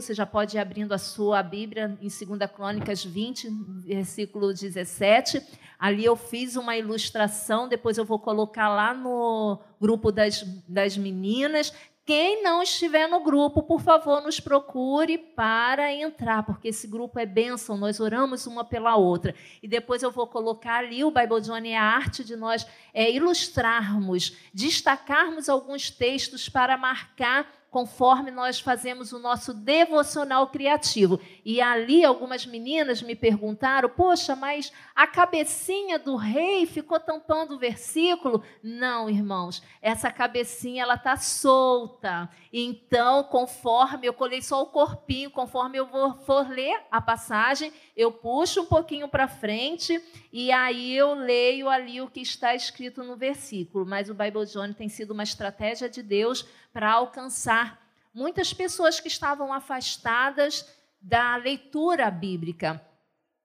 Você já pode ir abrindo a sua Bíblia em 2 Crônicas 20, versículo 17. Ali eu fiz uma ilustração, depois eu vou colocar lá no grupo das, das meninas. Quem não estiver no grupo, por favor, nos procure para entrar, porque esse grupo é bênção, nós oramos uma pela outra. E depois eu vou colocar ali o Bible Journey, a arte de nós é, ilustrarmos, destacarmos alguns textos para marcar conforme nós fazemos o nosso devocional criativo. E ali algumas meninas me perguntaram: "Poxa, mas a cabecinha do rei ficou tampando o versículo?" Não, irmãos, essa cabecinha ela tá solta. Então, conforme eu colei só o corpinho, conforme eu for ler a passagem, eu puxo um pouquinho para frente e aí eu leio ali o que está escrito no versículo. Mas o Bible Journey tem sido uma estratégia de Deus para alcançar muitas pessoas que estavam afastadas da leitura bíblica.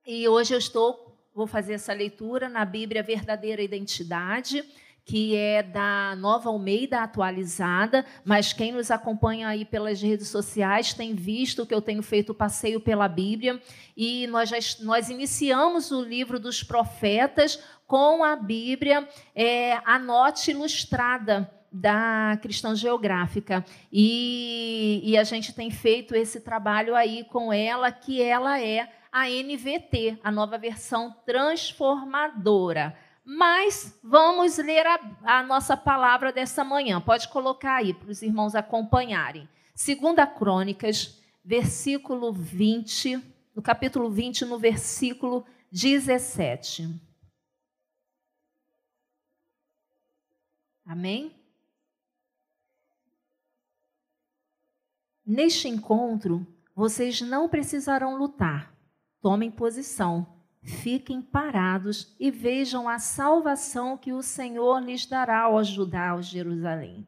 E hoje eu estou, vou fazer essa leitura na Bíblia Verdadeira Identidade, que é da Nova Almeida atualizada, mas quem nos acompanha aí pelas redes sociais tem visto que eu tenho feito passeio pela Bíblia e nós já, nós iniciamos o livro dos profetas com a Bíblia é, a note ilustrada da Cristã Geográfica. E, e, a gente tem feito esse trabalho aí com ela, que ela é a NVT, a nova versão transformadora. Mas vamos ler a, a nossa palavra dessa manhã. Pode colocar aí para os irmãos acompanharem. Segunda Crônicas, versículo 20, no capítulo 20, no versículo 17. Amém? Neste encontro, vocês não precisarão lutar. Tomem posição, fiquem parados e vejam a salvação que o Senhor lhes dará ao ajudar Jerusalém.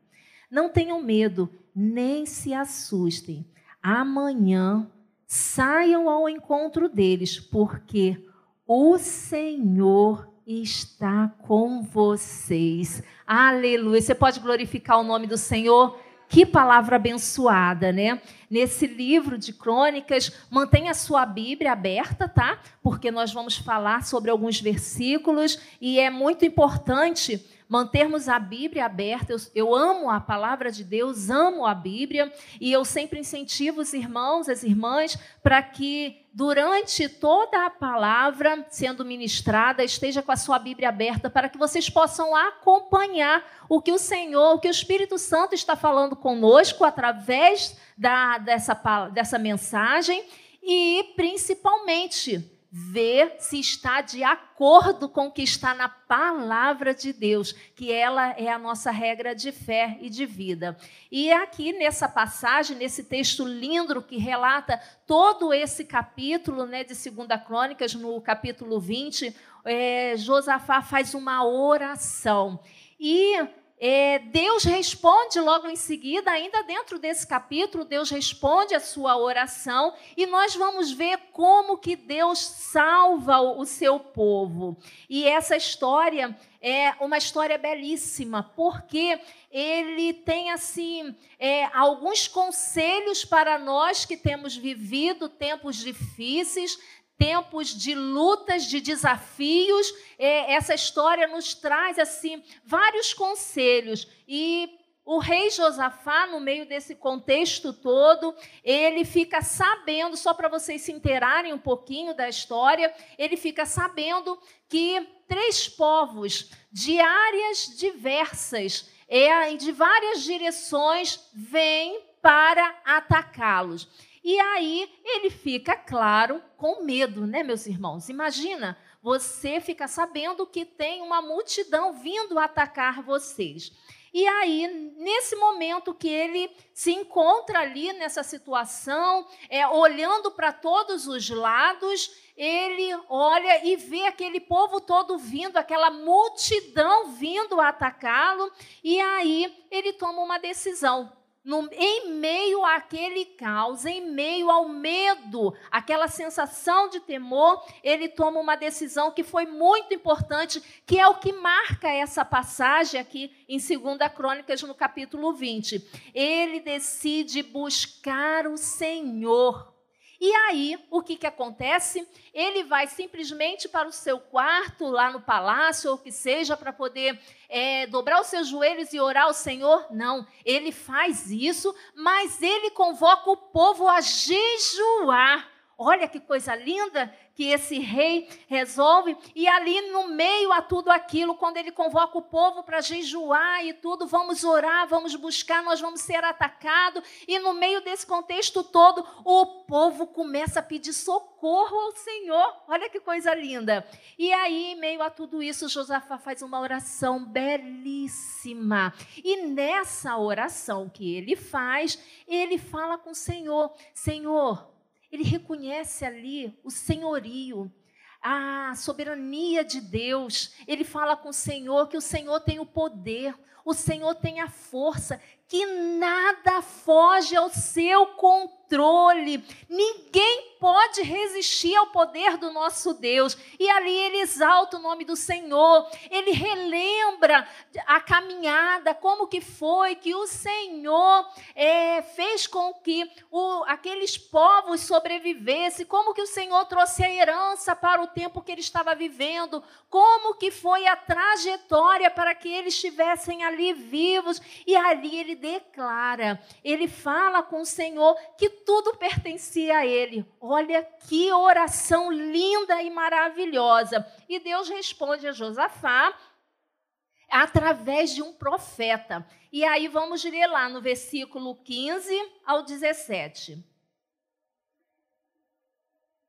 Não tenham medo, nem se assustem. Amanhã saiam ao encontro deles, porque o Senhor está com vocês. Aleluia. Você pode glorificar o nome do Senhor? Que palavra abençoada, né? Nesse livro de crônicas, mantenha a sua Bíblia aberta, tá? Porque nós vamos falar sobre alguns versículos e é muito importante mantermos a Bíblia aberta. Eu, eu, amo a palavra de Deus, amo a Bíblia, e eu sempre incentivo os irmãos, as irmãs, para que durante toda a palavra sendo ministrada, esteja com a sua Bíblia aberta, para que vocês possam acompanhar o que o Senhor, o que o Espírito Santo está falando conosco através da, dessa, dessa mensagem e, principalmente, ver se está de acordo com o que está na palavra de Deus, que ela é a nossa regra de fé e de vida. E aqui nessa passagem, nesse texto lindo que relata todo esse capítulo né, de 2 Crônicas, no capítulo 20, é, Josafá faz uma oração. E é, Deus responde logo em seguida, ainda dentro desse capítulo, Deus responde a sua oração e nós vamos ver como que Deus salva o seu povo. E essa história é uma história belíssima, porque ele tem assim é, alguns conselhos para nós que temos vivido tempos difíceis, tempos de lutas, de desafios. É, essa história nos traz assim vários conselhos e o rei Josafá, no meio desse contexto todo, ele fica sabendo, só para vocês se inteirarem um pouquinho da história, ele fica sabendo que três povos de áreas diversas, é, de várias direções, vêm para atacá-los. E aí ele fica, claro, com medo, né, meus irmãos? Imagina, você fica sabendo que tem uma multidão vindo atacar vocês. E aí, nesse momento que ele se encontra ali nessa situação, é, olhando para todos os lados, ele olha e vê aquele povo todo vindo, aquela multidão vindo atacá-lo, e aí ele toma uma decisão. No, em meio àquele caos, em meio ao medo, aquela sensação de temor, ele toma uma decisão que foi muito importante, que é o que marca essa passagem aqui em 2 Crônicas, no capítulo 20. Ele decide buscar o Senhor. E aí, o que, que acontece? Ele vai simplesmente para o seu quarto, lá no palácio, ou que seja, para poder é, dobrar os seus joelhos e orar ao Senhor? Não, ele faz isso, mas ele convoca o povo a jejuar. Olha que coisa linda que esse rei resolve. E ali no meio a tudo aquilo, quando ele convoca o povo para jejuar e tudo, vamos orar, vamos buscar, nós vamos ser atacados. E no meio desse contexto todo, o povo começa a pedir socorro ao Senhor. Olha que coisa linda. E aí, em meio a tudo isso, Josafá faz uma oração belíssima. E nessa oração que ele faz, ele fala com o Senhor: Senhor, ele reconhece ali o senhorio, a soberania de Deus. Ele fala com o Senhor que o Senhor tem o poder, o Senhor tem a força, que nada foge ao seu controle. Ninguém pode resistir ao poder do nosso Deus. E ali ele exalta o nome do Senhor. Ele relembra a caminhada, como que foi que o Senhor é, fez com que o, aqueles povos sobrevivessem, como que o Senhor trouxe a herança para o tempo que ele estava vivendo, como que foi a trajetória para que eles estivessem ali vivos. E ali ele declara, ele fala com o Senhor que tudo pertencia a ele. Olha que oração linda e maravilhosa. E Deus responde a Josafá através de um profeta. E aí vamos ler lá no versículo 15 ao 17.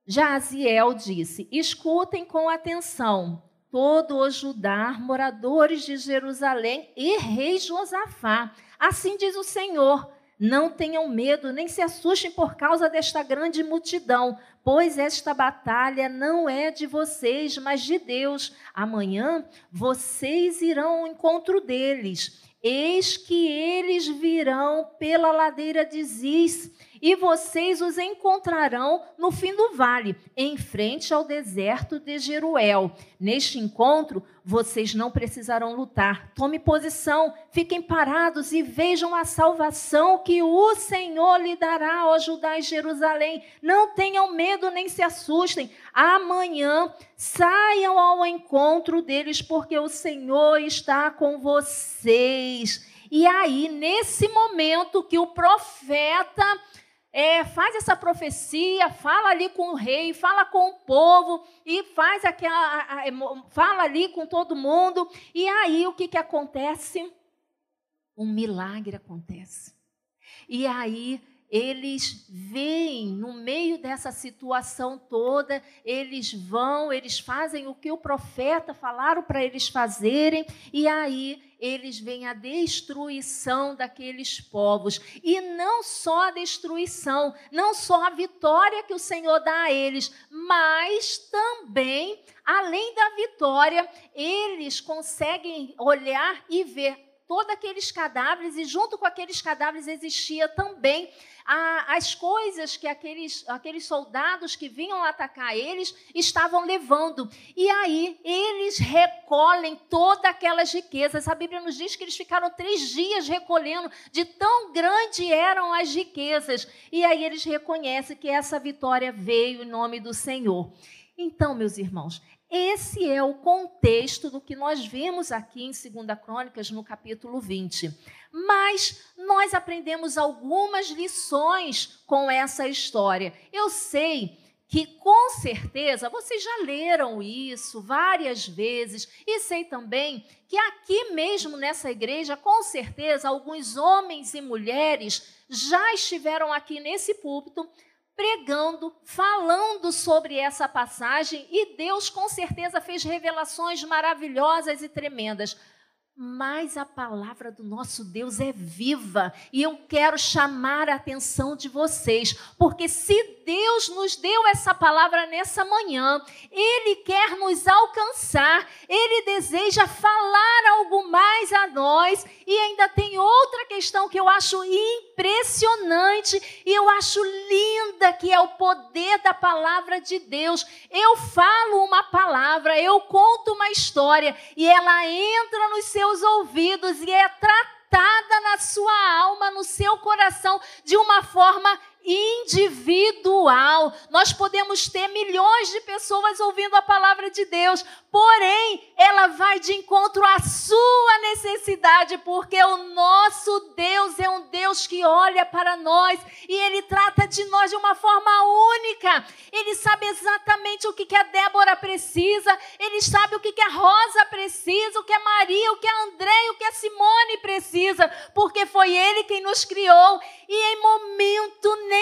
Jaziel disse: Escutem com atenção, todo o Judá, moradores de Jerusalém e rei Josafá. Assim diz o Senhor: não tenham medo, nem se assustem por causa desta grande multidão, pois esta batalha não é de vocês, mas de Deus. Amanhã vocês irão ao encontro deles. Eis que eles virão pela ladeira de Ziz e vocês os encontrarão no fim do vale, em frente ao deserto de Jeruel. Neste encontro, vocês não precisarão lutar. Tome posição, fiquem parados e vejam a salvação que o Senhor lhe dará ao Judá e Jerusalém. Não tenham medo nem se assustem. Amanhã saiam ao encontro deles, porque o Senhor está com vocês. E aí, nesse momento que o profeta é, faz essa profecia, fala ali com o rei, fala com o povo e faz aquela, fala ali com todo mundo. E aí o que, que acontece? Um milagre acontece. E aí eles veem no meio dessa situação toda, eles vão, eles fazem o que o profeta falaram para eles fazerem, e aí eles veem a destruição daqueles povos. E não só a destruição, não só a vitória que o Senhor dá a eles, mas também, além da vitória, eles conseguem olhar e ver todos aqueles cadáveres, e junto com aqueles cadáveres existia também a, as coisas que aqueles, aqueles soldados que vinham atacar eles estavam levando. E aí eles recolhem todas aquelas riquezas. A Bíblia nos diz que eles ficaram três dias recolhendo, de tão grande eram as riquezas. E aí eles reconhecem que essa vitória veio em nome do Senhor. Então, meus irmãos, esse é o contexto do que nós vimos aqui em 2 Crônicas, no capítulo 20. Mas nós aprendemos algumas lições com essa história. Eu sei que com certeza vocês já leram isso várias vezes e sei também que aqui mesmo nessa igreja, com certeza, alguns homens e mulheres já estiveram aqui nesse púlpito pregando, falando sobre essa passagem e Deus com certeza fez revelações maravilhosas e tremendas. Mas a palavra do nosso Deus é viva e eu quero chamar a atenção de vocês, porque se Deus nos deu essa palavra nessa manhã, Ele quer nos alcançar, Ele deseja falar algo mais a nós e ainda tem outra questão que eu acho impressionante e eu acho linda, que é o poder da palavra de Deus. Eu falo uma palavra, eu conto uma história e ela entra nos seus seus ouvidos e é tratada na sua alma, no seu coração, de uma forma individual. Nós podemos ter milhões de pessoas ouvindo a palavra de Deus, porém, ela vai de encontro à sua necessidade, porque o nosso Deus é um Deus que olha para nós e ele trata de nós de uma forma única. Ele sabe exatamente o que a Débora precisa, ele sabe o que a Rosa precisa, o que a Maria, o que a André, o que a Simone precisa, porque foi ele quem nos criou e em momento nenhum,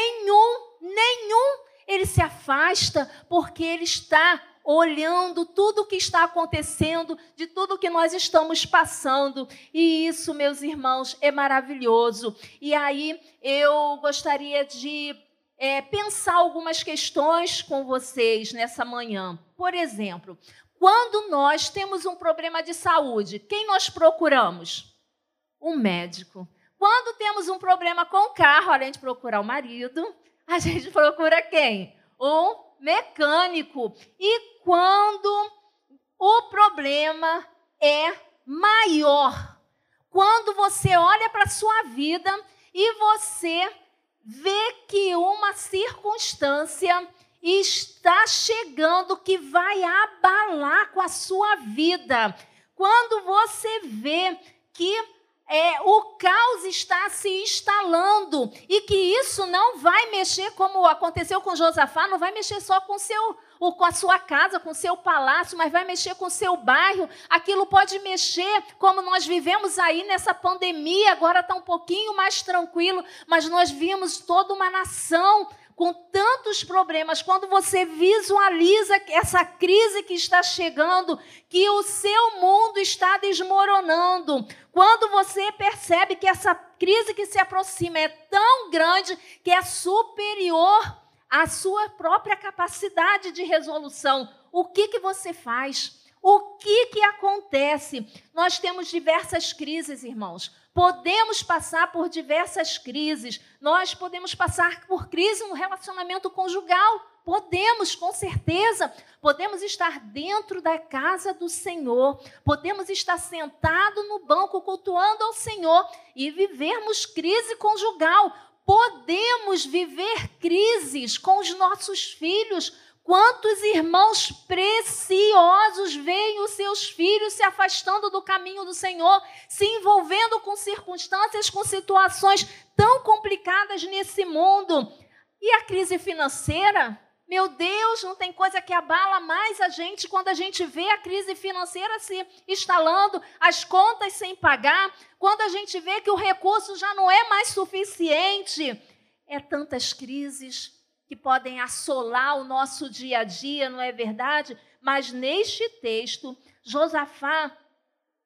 nenhum, ele se afasta, porque ele está olhando tudo o que está acontecendo, de tudo que nós estamos passando. E isso, meus irmãos, é maravilhoso. E aí eu gostaria de é, pensar algumas questões com vocês nessa manhã. Por exemplo, quando nós temos um problema de saúde, quem nós procuramos? Um médico. Quando temos um problema com o carro, além de procurar o marido, a gente procura quem? Um mecânico. E quando o problema é maior, quando você olha para a sua vida e você vê que uma circunstância está chegando que vai abalar com a sua vida. Quando você vê que é, o caos está se instalando e que isso não vai mexer como aconteceu com Josafá, não vai mexer só com seu ou com a sua casa, com o seu palácio, mas vai mexer com o seu bairro. Aquilo pode mexer, como nós vivemos aí nessa pandemia, agora está um pouquinho mais tranquilo, mas nós vimos toda uma nação com tantos problemas, quando você visualiza essa crise que está chegando, que o seu mundo está desmoronando, quando você percebe que essa crise que se aproxima é tão grande que é superior à sua própria capacidade de resolução, o que, que você faz? O que, acontece? Nós temos diversas crises, irmãos. Podemos passar por diversas crises. Nós podemos passar por crise no relacionamento conjugal. Podemos, com certeza. Podemos estar dentro da casa do Senhor. Podemos estar sentado no banco cultuando ao Senhor e vivermos crise conjugal. Podemos viver crises com os nossos filhos Quantos irmãos preciosos veem os seus filhos se afastando do caminho do Senhor, se envolvendo com circunstâncias, com situações tão complicadas nesse mundo? E a crise financeira? Meu Deus, não tem coisa que abala mais a gente quando a gente vê a crise financeira se instalando, as contas sem pagar, quando a gente vê que o recurso já não é mais suficiente. É tantas crises, que podem assolar o nosso dia a dia, não é verdade? Mas neste texto, Josafá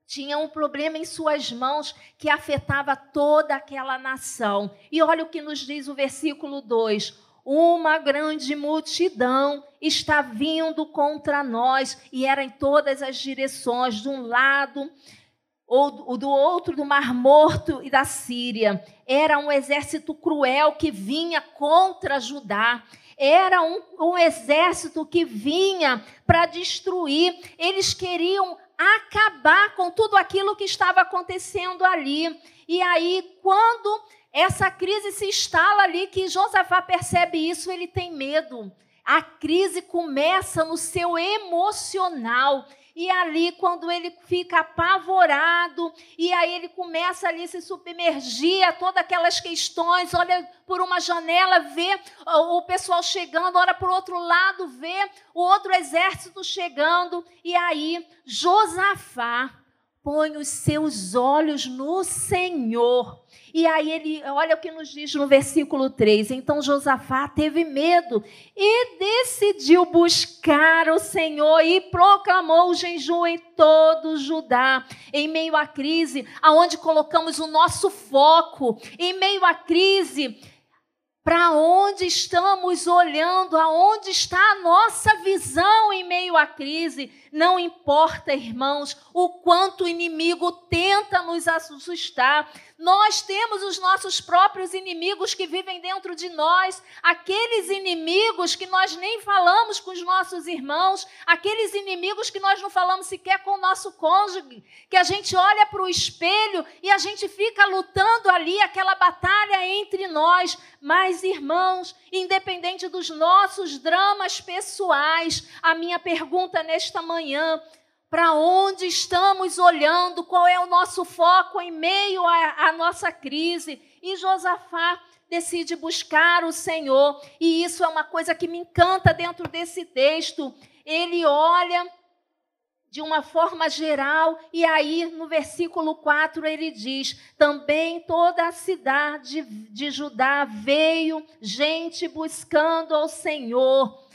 tinha um problema em suas mãos que afetava toda aquela nação. E olha o que nos diz o versículo 2: uma grande multidão está vindo contra nós, e era em todas as direções, de um lado ou do outro do Mar Morto e da Síria. Era um exército cruel que vinha contra Judá. Era um, um exército que vinha para destruir. Eles queriam acabar com tudo aquilo que estava acontecendo ali. E aí, quando essa crise se instala ali, que Josafá percebe isso, ele tem medo. A crise começa no seu emocional. E ali, quando ele fica apavorado, e aí ele começa ali a se submergir a todas aquelas questões, olha por uma janela, vê o pessoal chegando, olha por outro lado, vê o outro exército chegando, e aí Josafá põe os seus olhos no Senhor. E aí ele, olha o que nos diz no versículo 3. Então Josafá teve medo e decidiu buscar o Senhor e proclamou o jejum em todo Judá, em meio à crise, aonde colocamos o nosso foco, em meio à crise, para onde estamos olhando, aonde está a nossa visão em meio à crise. Não importa, irmãos, o quanto o inimigo tenta nos assustar. Nós temos os nossos próprios inimigos que vivem dentro de nós, aqueles inimigos que nós nem falamos com os nossos irmãos, aqueles inimigos que nós não falamos sequer com o nosso cônjuge, que a gente olha para o espelho e a gente fica lutando ali aquela batalha entre nós. Mas, irmãos, independente dos nossos dramas pessoais, a minha pergunta nesta manhã para onde estamos olhando, qual é o nosso foco em meio à, nossa crise. E Josafá decide buscar o Senhor, e isso é uma coisa que me encanta dentro desse texto. Ele olha de uma forma geral, e aí no versículo 4 ele diz: também toda a cidade de Judá veio gente buscando ao Senhor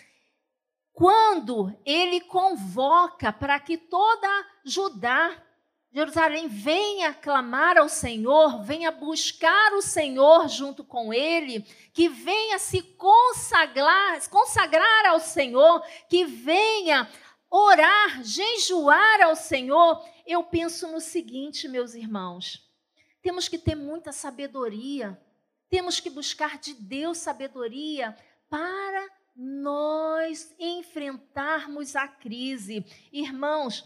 quando ele convoca para que toda Judá, Jerusalém, venha clamar ao Senhor, venha buscar o Senhor junto com ele, que venha se consagrar, consagrar ao Senhor, que venha orar, jejuar ao Senhor, eu penso no seguinte, meus irmãos: temos que ter muita sabedoria, temos que buscar de Deus sabedoria para nós enfrentarmos a crise. Irmãos,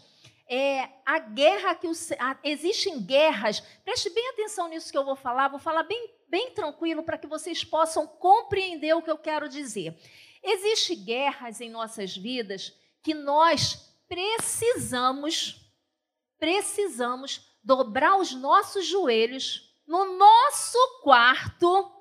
é, a guerra que o, a, existem guerras, preste bem atenção nisso que eu vou falar, vou falar bem, bem tranquilo para que vocês possam compreender o que eu quero dizer. Existem guerras em nossas vidas que nós precisamos, precisamos dobrar os nossos joelhos no nosso quarto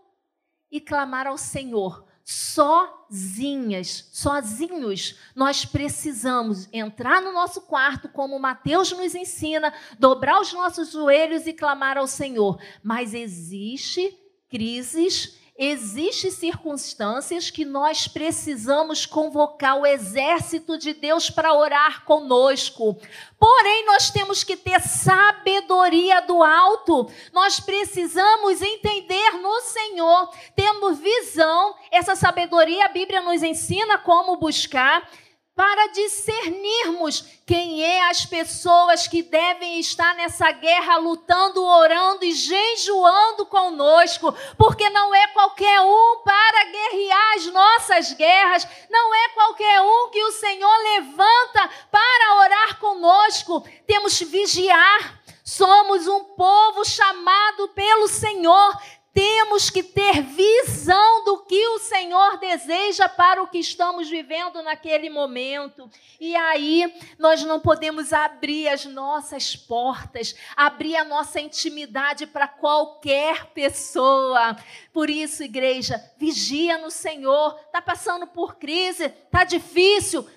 e clamar ao Senhor sozinhas, sozinhos. Nós precisamos entrar no nosso quarto, como Mateus nos ensina, dobrar os nossos joelhos e clamar ao Senhor. Mas existe crises Existem circunstâncias que nós precisamos convocar o exército de Deus para orar conosco. Porém, nós temos que ter sabedoria do alto. Nós precisamos entender no Senhor, temos visão. Essa sabedoria a Bíblia nos ensina como buscar para discernirmos quem é as pessoas que devem estar nessa guerra lutando, orando e jejuando conosco, porque não é qualquer um para guerrear as nossas guerras, não é qualquer um que o Senhor levanta para orar conosco. Temos que vigiar. Somos um povo chamado pelo Senhor, temos que ter visão do que o Senhor deseja para o que estamos vivendo naquele momento. E aí, nós não podemos abrir as nossas portas, abrir a nossa intimidade para qualquer pessoa. Por isso, igreja, vigia no Senhor. Está passando por crise, está difícil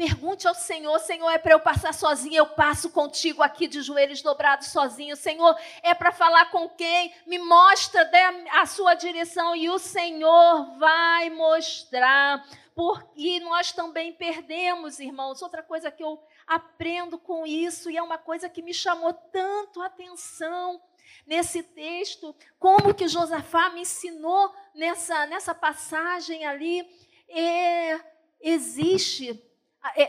Pergunte ao Senhor, Senhor, é para eu passar sozinho, eu passo contigo aqui de joelhos dobrados sozinho. Senhor, é para falar com quem? Me mostra a sua direção e o Senhor vai mostrar. Porque nós também perdemos, irmãos. Outra coisa que eu aprendo com isso e é uma coisa que me chamou tanto a atenção nesse texto, como que Josafá me ensinou nessa, nessa passagem ali. É, existe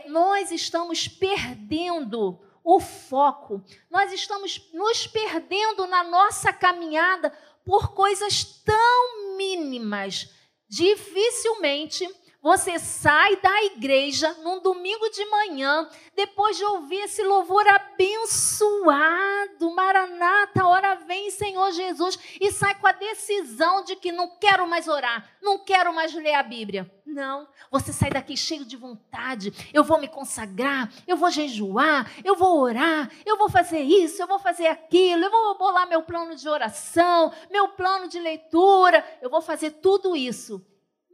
nós estamos perdendo o foco, nós estamos nos perdendo na nossa caminhada por coisas tão mínimas. Dificilmente você sai da igreja num domingo de manhã, depois de ouvir esse louvor abençoado, Maranata, hora vem, Senhor Jesus, e sai com a decisão de que não quero mais orar, não quero mais ler a Bíblia. Não, você sai daqui cheio de vontade. Eu vou me consagrar, eu vou jejuar, eu vou orar, eu vou fazer isso, eu vou fazer aquilo, eu vou bolar meu plano de oração, meu plano de leitura, eu vou fazer tudo isso.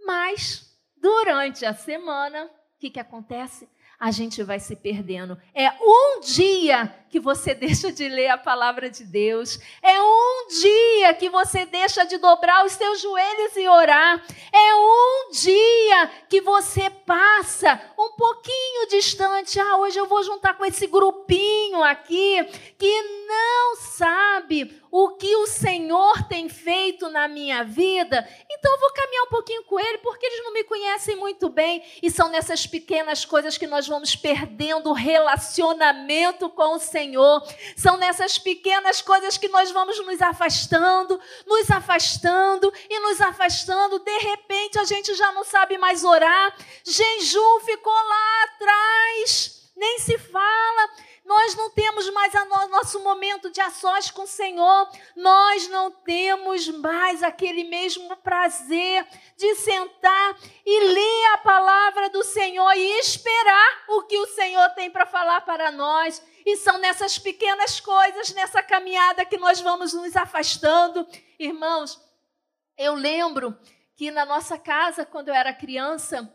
Mas Durante a semana, o que, que acontece? A gente vai se perdendo. É um dia que você deixa de ler a palavra de Deus. É um dia que você deixa de dobrar os seus joelhos e orar. É um dia que você passa um pouquinho distante. Ah, hoje eu vou juntar com esse grupinho aqui que não sabe o que o Senhor tem feito na minha vida, então eu vou caminhar um pouquinho com Ele, porque eles não me conhecem muito bem. E são nessas pequenas coisas que nós vamos perdendo o relacionamento com o Senhor. São nessas pequenas coisas que nós vamos nos afastando, nos afastando e nos afastando. De repente a gente já não sabe mais orar. Jejum ficou lá nosso momento de ações com o Senhor. Nós não temos mais aquele mesmo prazer de sentar e ler a palavra do Senhor e esperar o que o Senhor tem para falar para nós. E são nessas pequenas coisas, nessa caminhada que nós vamos nos afastando. Irmãos, eu lembro que na nossa casa, quando eu era criança,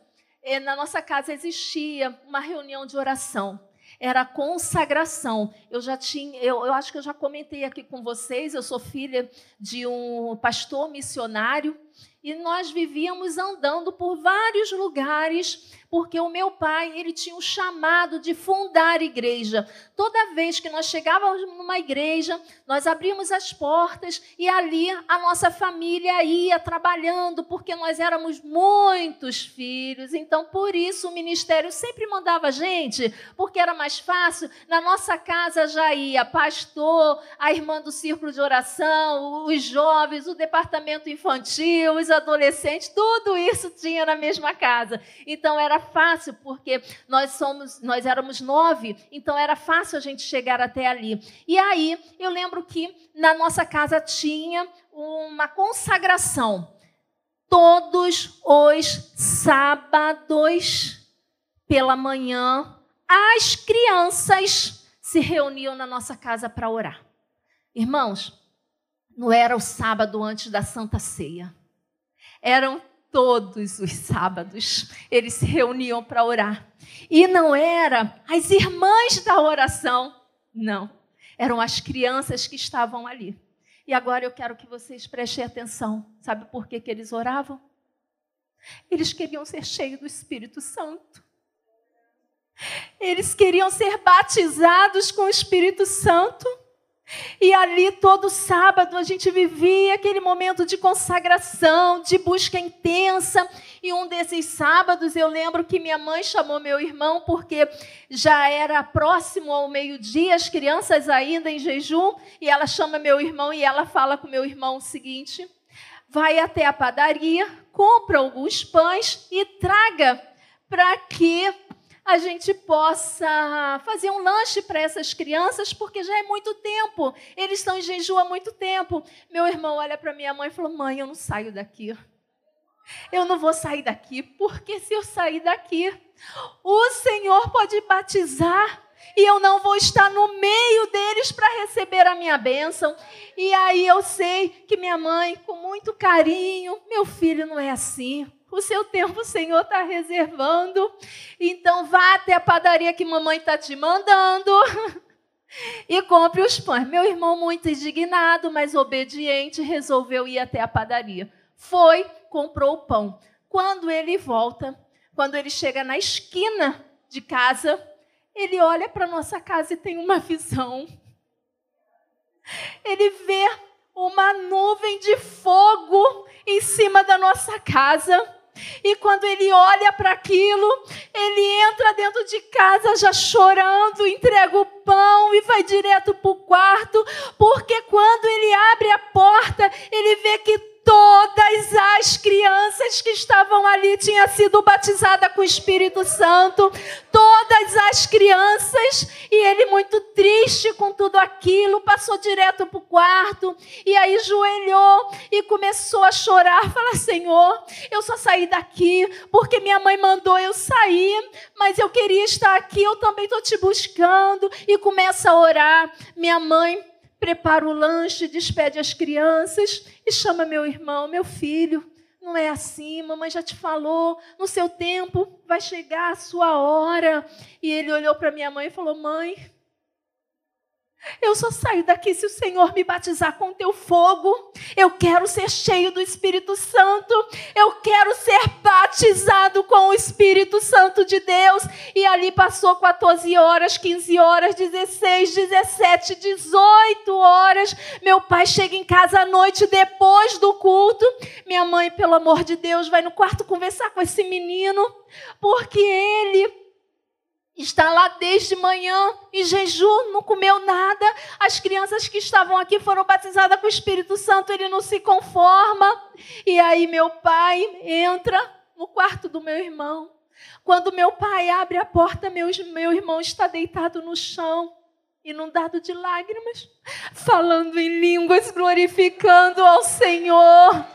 eh, na nossa casa existia uma reunião de oração era consagração. Eu já tinha, eu, eu acho que eu já comentei aqui com vocês, eu sou filha de um pastor missionário e nós vivíamos andando por vários lugares, porque o meu pai, ele tinha um chamado de fundar igreja. Toda vez que nós chegávamos numa igreja, nós abríamos as portas e ali a nossa família ia trabalhando, porque nós éramos muitos filhos. Então, por isso o ministério sempre mandava gente, porque era mais fácil. Na nossa casa já ia pastor, a irmã do círculo de oração, os jovens, o departamento infantil, os adolescentes, tudo isso tinha na mesma casa. Então era fácil, porque nós somos, nós éramos nove, então era fácil a gente chegar até ali. E aí eu lembro que na nossa casa tinha uma consagração. Todos os sábados pela manhã, as crianças se reuniam na nossa casa para orar. Irmãos, não era o sábado antes da Santa Ceia eram todos os sábados. Eles se reuniam para orar. E não era as irmãs da oração, não. Eram as crianças que estavam ali. E agora eu quero que vocês prestem atenção. Sabe por que, que eles oravam? Eles queriam ser cheios do Espírito Santo. Eles queriam ser batizados com o Espírito Santo. E ali todo sábado a gente vivia aquele momento de consagração, de busca intensa. E um desses sábados eu lembro que minha mãe chamou meu irmão porque já era próximo ao meio-dia, as crianças ainda em jejum, e ela chama meu irmão e ela fala com meu irmão o seguinte: vai até a padaria, compra alguns pães e traga para que a gente possa fazer um lanche para essas crianças, porque já é muito tempo. Eles estão em jejum há muito tempo. Meu irmão olha para minha mãe e falou: Mãe, eu não saio daqui. Eu não vou sair daqui, porque se eu sair daqui, o Senhor pode batizar e eu não vou estar no meio deles para receber a minha bênção. E aí eu sei que minha mãe, com muito carinho, meu filho não é assim. O seu tempo o Senhor está reservando. Então vá até a padaria que mamãe está te mandando. e compre os pães. Meu irmão, muito indignado, mas obediente, resolveu ir até a padaria. Foi, comprou o pão. Quando ele volta, quando ele chega na esquina de casa, ele olha para nossa casa e tem uma visão. Ele vê uma nuvem de fogo em cima da nossa casa. E quando ele olha para aquilo, ele entra dentro de casa já chorando, entrega o pão e vai direto para o quarto, porque quando ele abre a porta, ele vê que todas as crianças que estavam ali tinham sido batizadas com o Espírito Santo, todas as crianças, e ele muito triste com tudo aquilo, passou direto para o quarto, e aí joelhou e começou a chorar, falar, Senhor, eu só saí daqui porque minha mãe mandou eu sair, mas eu queria estar aqui, eu também estou te buscando, e começa a orar, minha mãe prepara o lanche, despede as crianças e chama meu irmão, meu filho. não é assim, mamãe já te falou, no seu tempo vai chegar a sua hora. E ele olhou para minha mãe e falou: Mãe, eu só saio daqui se o Senhor me batizar com teu fogo. Eu quero ser cheio do Espírito Santo. Eu quero ser batizado com o Espírito Santo de Deus. E ali passou 14 horas, 15 horas, 16, 17, 18 horas. Meu pai chega em casa à noite depois do culto. Minha mãe, pelo amor de Deus, vai no quarto conversar com esse menino, porque ele está lá desde manhã em jejum, não comeu nada. As crianças que estavam aqui foram batizadas com o Espírito Santo, ele não se conforma. E aí meu pai entra no quarto do meu irmão. Quando meu pai abre a porta, meu, meu irmão está deitado no chão, inundado de lágrimas, falando em línguas, glorificando ao Senhor.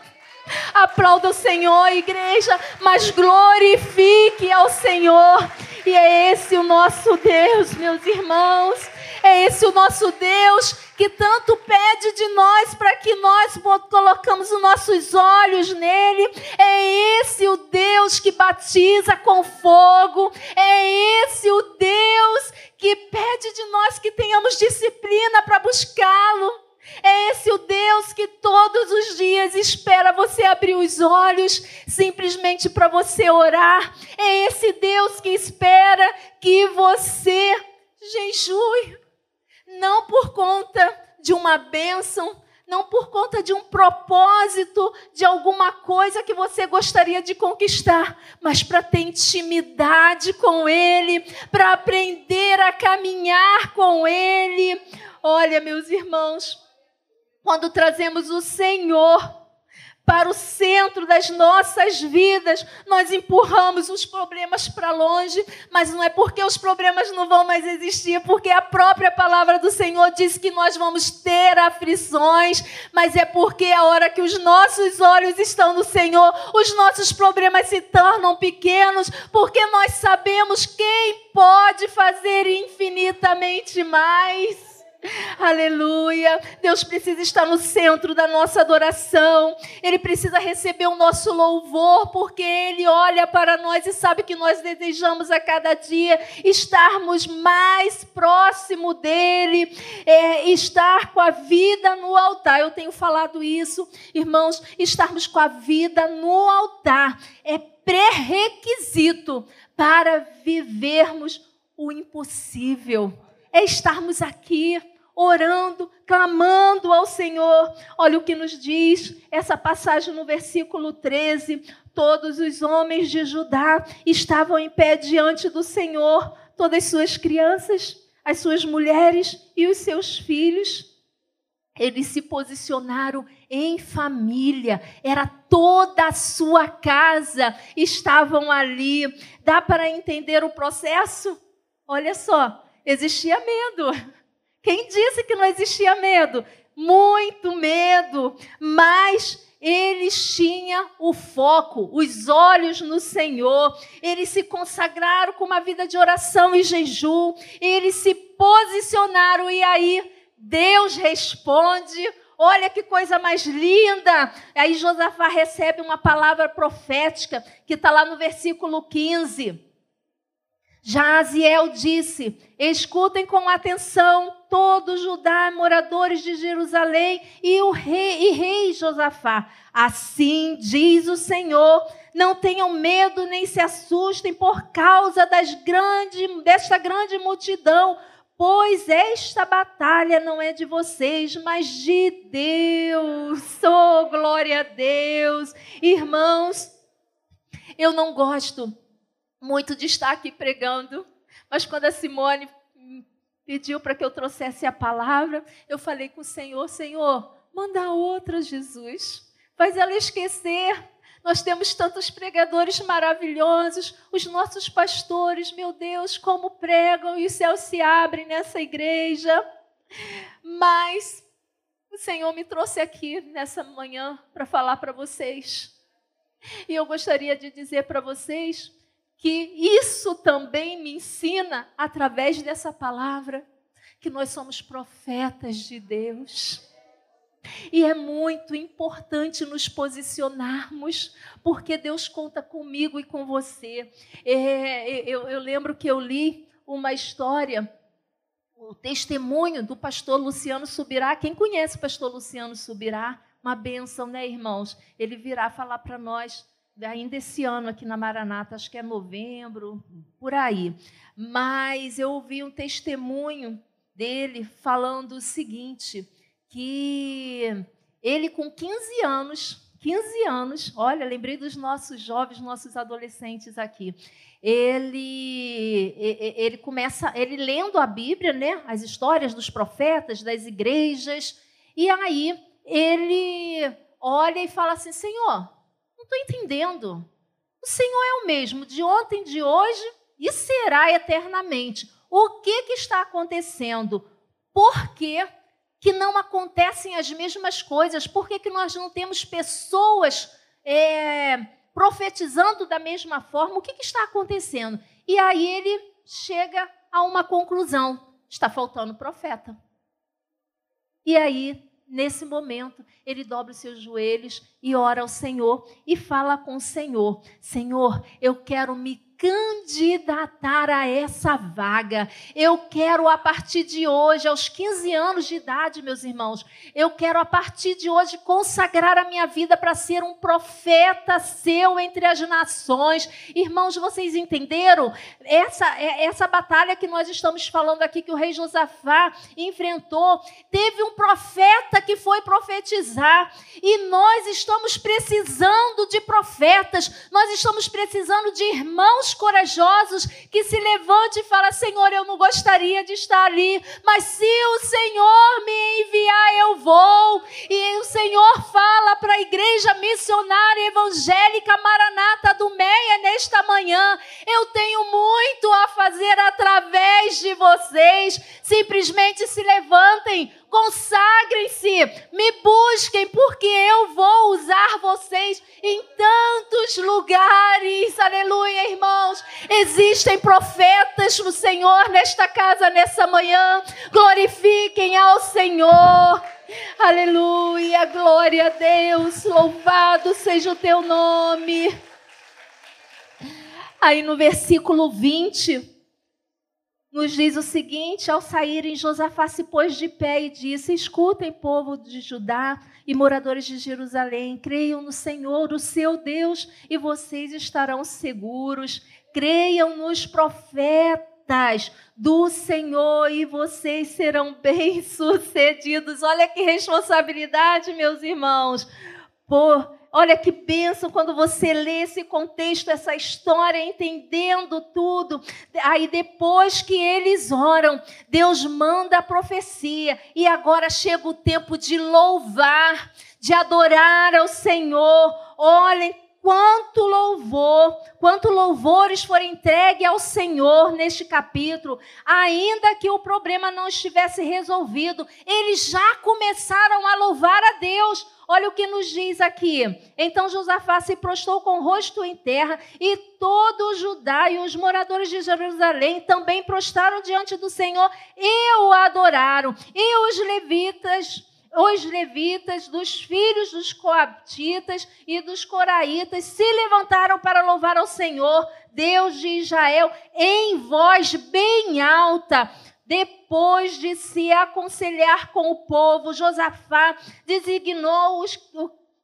Aplauda o Senhor, igreja, mas glorifique ao Senhor. E é esse o nosso Deus, meus irmãos. É esse o nosso Deus que tanto pede de nós para que nós colocamos os nossos olhos nele. É esse o Deus que batiza com fogo. É olhos simplesmente para você orar. É esse Deus que espera que você jejue, não por conta de uma bênção, não por conta de um propósito, de alguma coisa que você gostaria de conquistar, mas para ter intimidade com Ele, para aprender a caminhar com Ele. Olha, meus irmãos, quando trazemos o Senhor para o centro das nossas vidas, nós empurramos os problemas para longe, mas não é porque os problemas não vão mais existir, porque a própria palavra do Senhor diz que nós vamos ter aflições, mas é porque a hora que os nossos olhos estão no Senhor, os nossos problemas se tornam pequenos, porque nós sabemos quem pode fazer infinitamente mais. Aleluia. Deus precisa estar no centro da nossa adoração. Ele precisa receber o nosso louvor, porque Ele olha para nós e sabe que nós desejamos a cada dia estarmos mais próximo dEle, é, estar com a vida no altar. Eu tenho falado isso, irmãos, estarmos com a vida no altar é pré-requisito para vivermos o impossível é estarmos aqui orando, clamando ao Senhor. Olha o que nos diz essa passagem no versículo 13: Todos os homens de Judá estavam em pé diante do Senhor, todas as suas crianças, as suas mulheres e os seus filhos. Eles se posicionaram em família, era toda a sua casa, estavam ali. Dá para entender o processo? Olha só, existia medo. Quem disse que não existia medo? Muito medo, mas eles tinham o foco, os olhos no Senhor, eles se consagraram com uma vida de oração e jejum, eles se posicionaram e aí Deus responde. Olha que coisa mais linda! Aí Josafá recebe uma palavra profética que está lá no versículo 15. Já Aziel disse: Escutem com atenção todo Judá, moradores de Jerusalém e o rei e rei Josafá. Assim diz o Senhor: não tenham medo nem se assustem por causa das grande, desta grande multidão, pois esta batalha não é de vocês, mas de Deus. Oh, glória a Deus. Irmãos, eu não gosto muito de estar aqui pregando, mas quando a Simone pediu para que eu trouxesse a palavra, eu falei com o Senhor: Senhor, manda outra, Jesus. Faz ela esquecer. Nós temos tantos pregadores maravilhosos, os nossos pastores, meu Deus, como pregam e os céus se abrem nessa igreja. Mas o Senhor me trouxe aqui nessa manhã para falar para vocês. E eu gostaria de dizer para vocês que isso também me ensina, através dessa palavra, que nós somos profetas de Deus. E é muito importante nos posicionarmos, porque Deus conta comigo e com você. É, eu, eu lembro que eu li uma história, o testemunho do pastor Luciano Subirá. Quem conhece o pastor Luciano Subirá? Uma benção, né, irmãos? Ele virá falar para nós ainda esse ano aqui na Maranata, acho que é novembro, por aí. Mas eu ouvi um testemunho dele falando o seguinte, que ele com 15 anos, 15 anos, olha, lembrei dos nossos jovens, nossos adolescentes aqui. Ele ele começa, ele lendo a Bíblia, né, as histórias dos profetas, das igrejas, e aí ele olha e fala assim: Senhor, estou entendendo. O Senhor é o mesmo de ontem, de hoje e será eternamente. O que, que está acontecendo? Por que, que não acontecem as mesmas coisas? Por que, que nós não temos pessoas é, profetizando da mesma forma? O que, que está acontecendo? E aí ele chega a uma conclusão: está faltando profeta. E aí nesse momento, ele dobra os seus joelhos e ora ao Senhor e fala com o Senhor: Senhor, eu quero me candidatar a essa vaga. Eu quero, a partir de hoje, aos 15 anos de idade, meus irmãos, eu quero, a partir de hoje, consagrar a minha vida para ser um profeta seu entre as nações. Irmãos, vocês entenderam? Essa, é, essa batalha que nós estamos falando aqui, que o rei Josafá enfrentou, teve um profeta que foi profetizar, e nós estamos precisando de profetas, nós estamos precisando de irmãos corajosos que se levante e fala: Senhor, eu não gostaria de estar ali, mas se o Senhor me enviar, eu vou. E o Senhor fala para a igreja missionária evangélica Maranata do Meia nesta manhã: eu tenho muito a fazer através de vocês. Simplesmente se levantem, consagrem-se, me busquem, porque eu vou usar vocês em tantos lugares. Aleluia, irmãos. Existem profetas do Senhor nesta casa, nessa manhã. Glorifiquem ao Senhor. Aleluia, glória a Deus. Louvado seja o teu nome. Aí no versículo 20 nos diz o seguinte: ao saírem, Josafá se pôs de pé e disse: Escutem, povo de Judá e moradores de Jerusalém, creiam no Senhor, o seu Deus, e vocês estarão seguros. Creiam nos profetas do Senhor e vocês serão bem-sucedidos. Olha que responsabilidade, meus irmãos. Por Olha que bênção quando você lê esse contexto, essa história, entendendo tudo. Aí depois que eles oram, Deus manda a profecia. E agora chega o tempo de louvar, de adorar ao Senhor. Olhem quanto louvor, quanto louvores foram entregues ao Senhor neste capítulo, ainda que o problema não estivesse resolvido, eles já começaram a louvar a Deus. Olha o que nos diz aqui. Então Josafá se prostrou com o rosto em terra, e todo o Judá e os moradores de Jerusalém também prostraram diante do Senhor e o adoraram. E os levitas os levitas, dos filhos dos coabtitas e dos coraitas se levantaram para louvar ao Senhor, Deus de Israel, em voz bem alta. Depois de se aconselhar com o povo, Josafá designou os,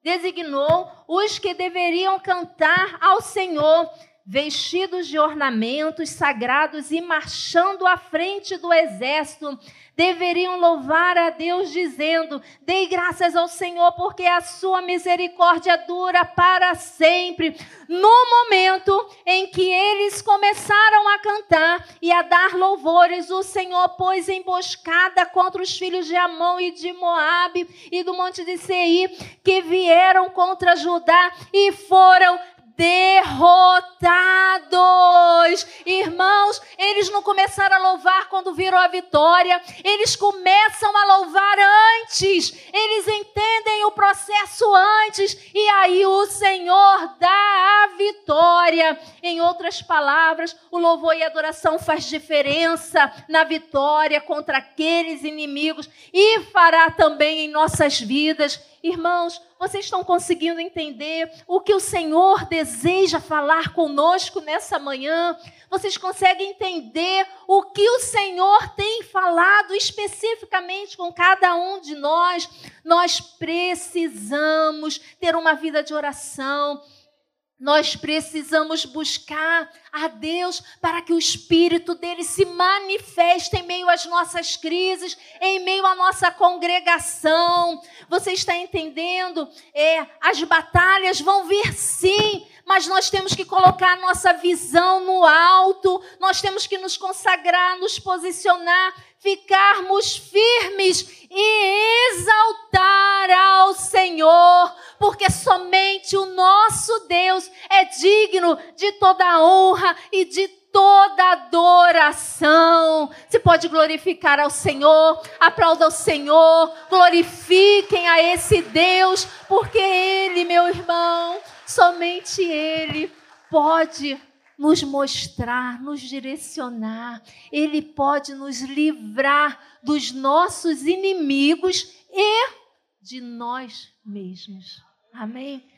designou os que deveriam cantar ao Senhor vestidos de ornamentos sagrados e marchando à frente do exército, deveriam louvar a Deus, dizendo: Dei graças ao Senhor, porque a sua misericórdia dura para sempre. No momento em que eles começaram a cantar e a dar louvores, o Senhor pôs emboscada contra os filhos de Amon e de Moabe e do monte de Seir, que vieram contra Judá e foram derrotados. Irmãos, eles não começaram a louvar quando viram a vitória, eles começam a louvar antes. Eles entendem o processo antes e aí o Senhor dá a vitória. Em outras palavras, o louvor e a adoração faz diferença na vitória contra aqueles inimigos e fará também em nossas vidas. Irmãos, vocês estão conseguindo entender o que o Senhor deseja falar conosco nessa manhã? Vocês conseguem entender o que o Senhor tem falado especificamente com cada um de nós? Nós precisamos ter uma vida de oração. Nós precisamos buscar a Deus para que o Espírito dele se manifeste em meio às nossas crises, em meio à nossa congregação. Você está entendendo? É, as batalhas vão vir sim, mas nós temos que colocar a nossa visão no alto, nós temos que nos consagrar, nos posicionar, ficarmos firmes e exaltar ao Senhor, porque somente o nosso Deus é digno de toda honra e de toda adoração. Você pode glorificar ao Senhor, aplauda ao Senhor, glorifiquem a esse Deus, porque Ele, meu irmão, somente Ele pode nos mostrar, nos direcionar, Ele pode nos livrar dos nossos inimigos e de nós mesmos. Amém?